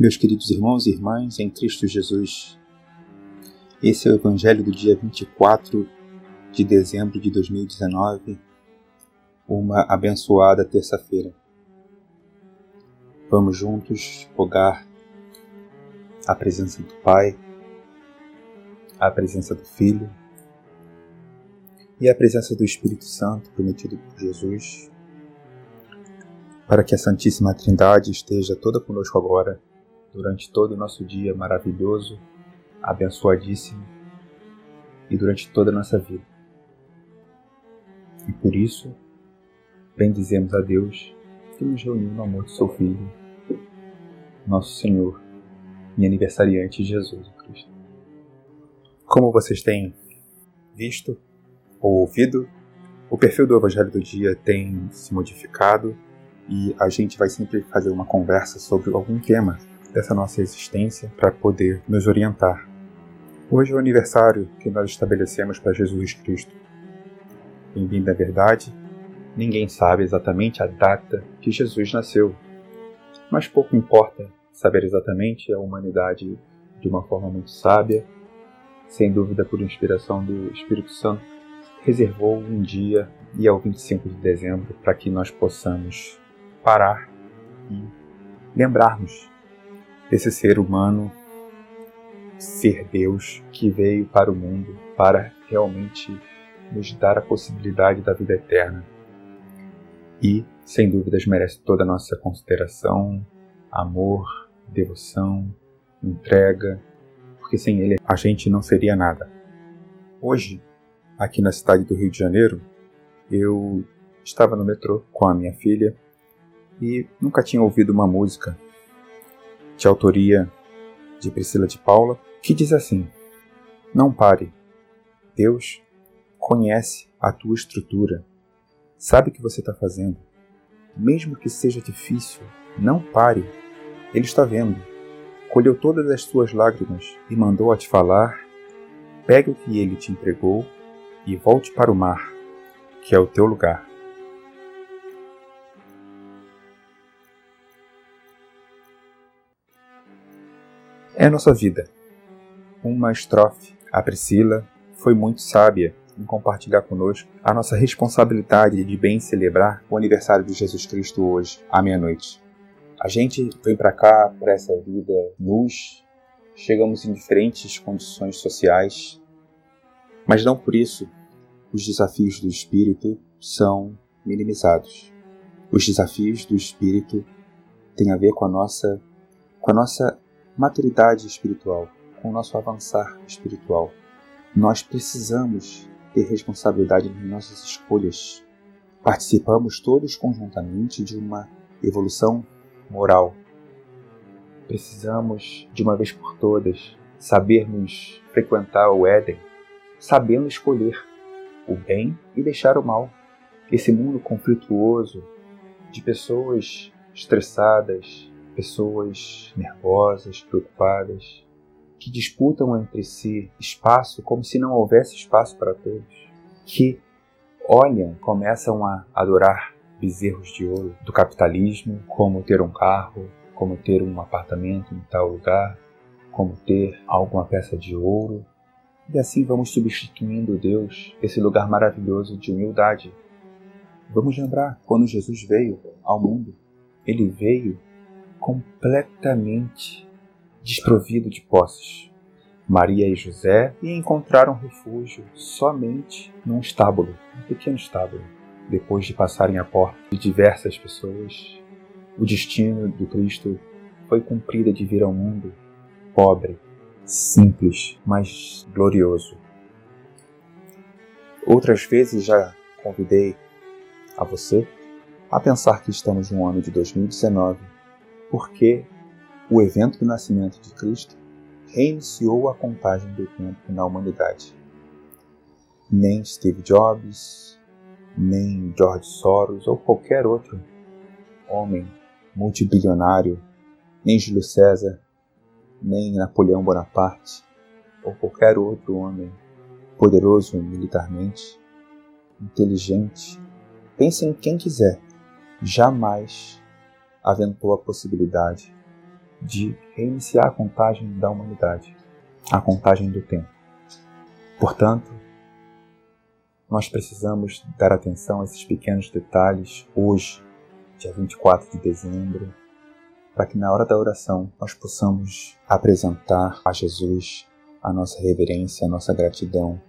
Meus queridos irmãos e irmãs em Cristo Jesus, esse é o Evangelho do dia 24 de dezembro de 2019, uma abençoada terça-feira. Vamos juntos rogar a presença do Pai, a presença do Filho e a presença do Espírito Santo prometido por Jesus, para que a Santíssima Trindade esteja toda conosco agora durante todo o nosso dia maravilhoso, abençoadíssimo e durante toda a nossa vida. E por isso, bendizemos a Deus que nos reuniu no amor do seu Filho, nosso Senhor e aniversariante Jesus Cristo. Como vocês têm visto ou ouvido, o perfil do Evangelho do Dia tem se modificado e a gente vai sempre fazer uma conversa sobre algum tema dessa nossa existência para poder nos orientar. Hoje é o aniversário que nós estabelecemos para Jesus Cristo. Bem-vindo à verdade, ninguém sabe exatamente a data que Jesus nasceu, mas pouco importa saber exatamente a humanidade de uma forma muito sábia, sem dúvida por inspiração do Espírito Santo, reservou um dia e ao 25 de dezembro para que nós possamos parar e lembrarmos desse ser humano, ser Deus que veio para o mundo para realmente nos dar a possibilidade da vida eterna. E, sem dúvidas, merece toda a nossa consideração, amor, devoção, entrega, porque sem ele a gente não seria nada. Hoje, aqui na cidade do Rio de Janeiro, eu estava no metrô com a minha filha e nunca tinha ouvido uma música de autoria de Priscila de Paula, que diz assim: Não pare. Deus conhece a tua estrutura, sabe o que você está fazendo. Mesmo que seja difícil, não pare. Ele está vendo. Colheu todas as suas lágrimas e mandou a te falar: pegue o que ele te entregou e volte para o mar, que é o teu lugar. É a nossa vida. Uma estrofe. A Priscila foi muito sábia em compartilhar conosco a nossa responsabilidade de bem celebrar o aniversário de Jesus Cristo hoje, à meia-noite. A gente vem para cá, para essa vida luz, chegamos em diferentes condições sociais, mas não por isso os desafios do espírito são minimizados. Os desafios do espírito têm a ver com a nossa com a nossa maturidade espiritual, com o nosso avançar espiritual. Nós precisamos ter responsabilidade nas nossas escolhas. Participamos todos conjuntamente de uma evolução moral. Precisamos, de uma vez por todas, sabermos frequentar o Éden, sabendo escolher o bem e deixar o mal. Esse mundo conflituoso de pessoas estressadas, pessoas nervosas, preocupadas, que disputam entre si espaço como se não houvesse espaço para todos, que olham, começam a adorar bezerros de ouro do capitalismo, como ter um carro, como ter um apartamento em tal lugar, como ter alguma peça de ouro. E assim vamos substituindo Deus, esse lugar maravilhoso de humildade. Vamos lembrar quando Jesus veio ao mundo. Ele veio completamente desprovido de posses. Maria e José encontraram refúgio somente num estábulo, um pequeno estábulo. Depois de passarem a porta de diversas pessoas, o destino do Cristo foi cumprido de vir ao mundo pobre, simples, mas glorioso. Outras vezes já convidei a você a pensar que estamos no ano de 2019 porque o evento do nascimento de Cristo reiniciou a contagem do tempo na humanidade. Nem Steve Jobs, nem George Soros ou qualquer outro homem multibilionário, nem Júlio César, nem Napoleão Bonaparte ou qualquer outro homem poderoso militarmente, inteligente, pense em quem quiser, jamais aventou a possibilidade de reiniciar a contagem da humanidade, a contagem do tempo. Portanto, nós precisamos dar atenção a esses pequenos detalhes hoje, dia 24 de dezembro, para que na hora da oração nós possamos apresentar a Jesus a nossa reverência, a nossa gratidão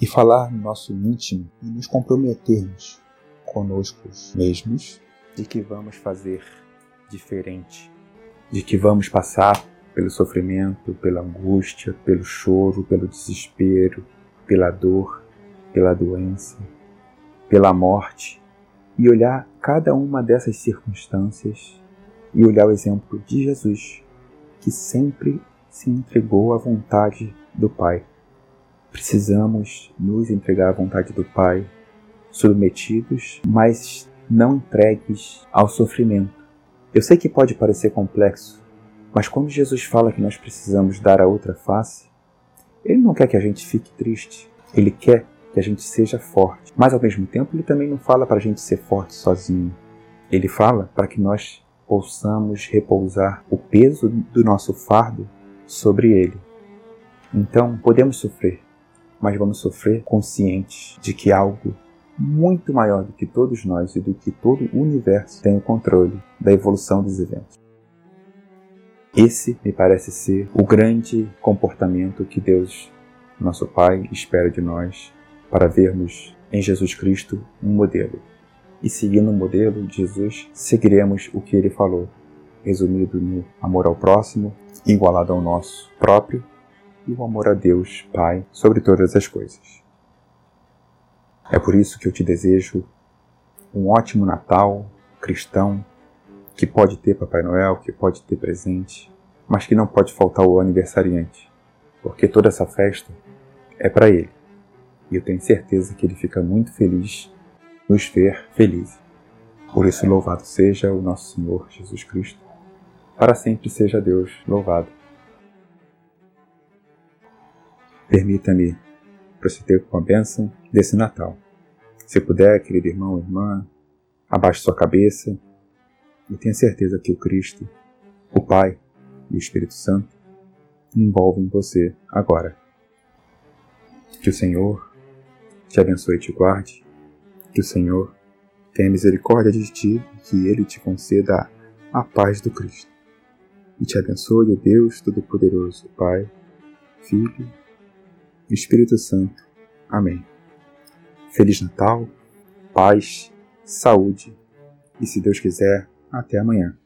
e falar no nosso íntimo e nos comprometermos conosco mesmos de que vamos fazer diferente, de que vamos passar pelo sofrimento, pela angústia, pelo choro, pelo desespero, pela dor, pela doença, pela morte e olhar cada uma dessas circunstâncias e olhar o exemplo de Jesus, que sempre se entregou à vontade do Pai. Precisamos nos entregar à vontade do Pai, submetidos, mas não entregues ao sofrimento. Eu sei que pode parecer complexo, mas quando Jesus fala que nós precisamos dar a outra face, ele não quer que a gente fique triste, ele quer que a gente seja forte. Mas ao mesmo tempo, ele também não fala para a gente ser forte sozinho. Ele fala para que nós possamos repousar o peso do nosso fardo sobre ele. Então, podemos sofrer, mas vamos sofrer conscientes de que algo muito maior do que todos nós e do que todo o universo tem o controle da evolução dos eventos. Esse me parece ser o grande comportamento que Deus, nosso Pai, espera de nós para vermos em Jesus Cristo um modelo e seguindo o modelo de Jesus, seguiremos o que ele falou, resumido no amor ao próximo, igualado ao nosso próprio, e o amor a Deus, Pai, sobre todas as coisas. É por isso que eu te desejo um ótimo Natal cristão, que pode ter Papai Noel, que pode ter presente, mas que não pode faltar o aniversariante, porque toda essa festa é para ele. E eu tenho certeza que ele fica muito feliz nos ver felizes. Por isso, louvado seja o nosso Senhor Jesus Cristo. Para sempre seja Deus louvado. Permita-me proceder com a bênção desse Natal. Se puder, querido irmão ou irmã, abaixe sua cabeça e tenha certeza que o Cristo, o Pai e o Espírito Santo envolvem você agora. Que o Senhor te abençoe e te guarde que o Senhor tenha misericórdia de ti e que Ele te conceda a paz do Cristo. E te abençoe, Deus Todo-Poderoso, Pai, Filho e Espírito Santo. Amém. Feliz Natal, paz, saúde e, se Deus quiser, até amanhã.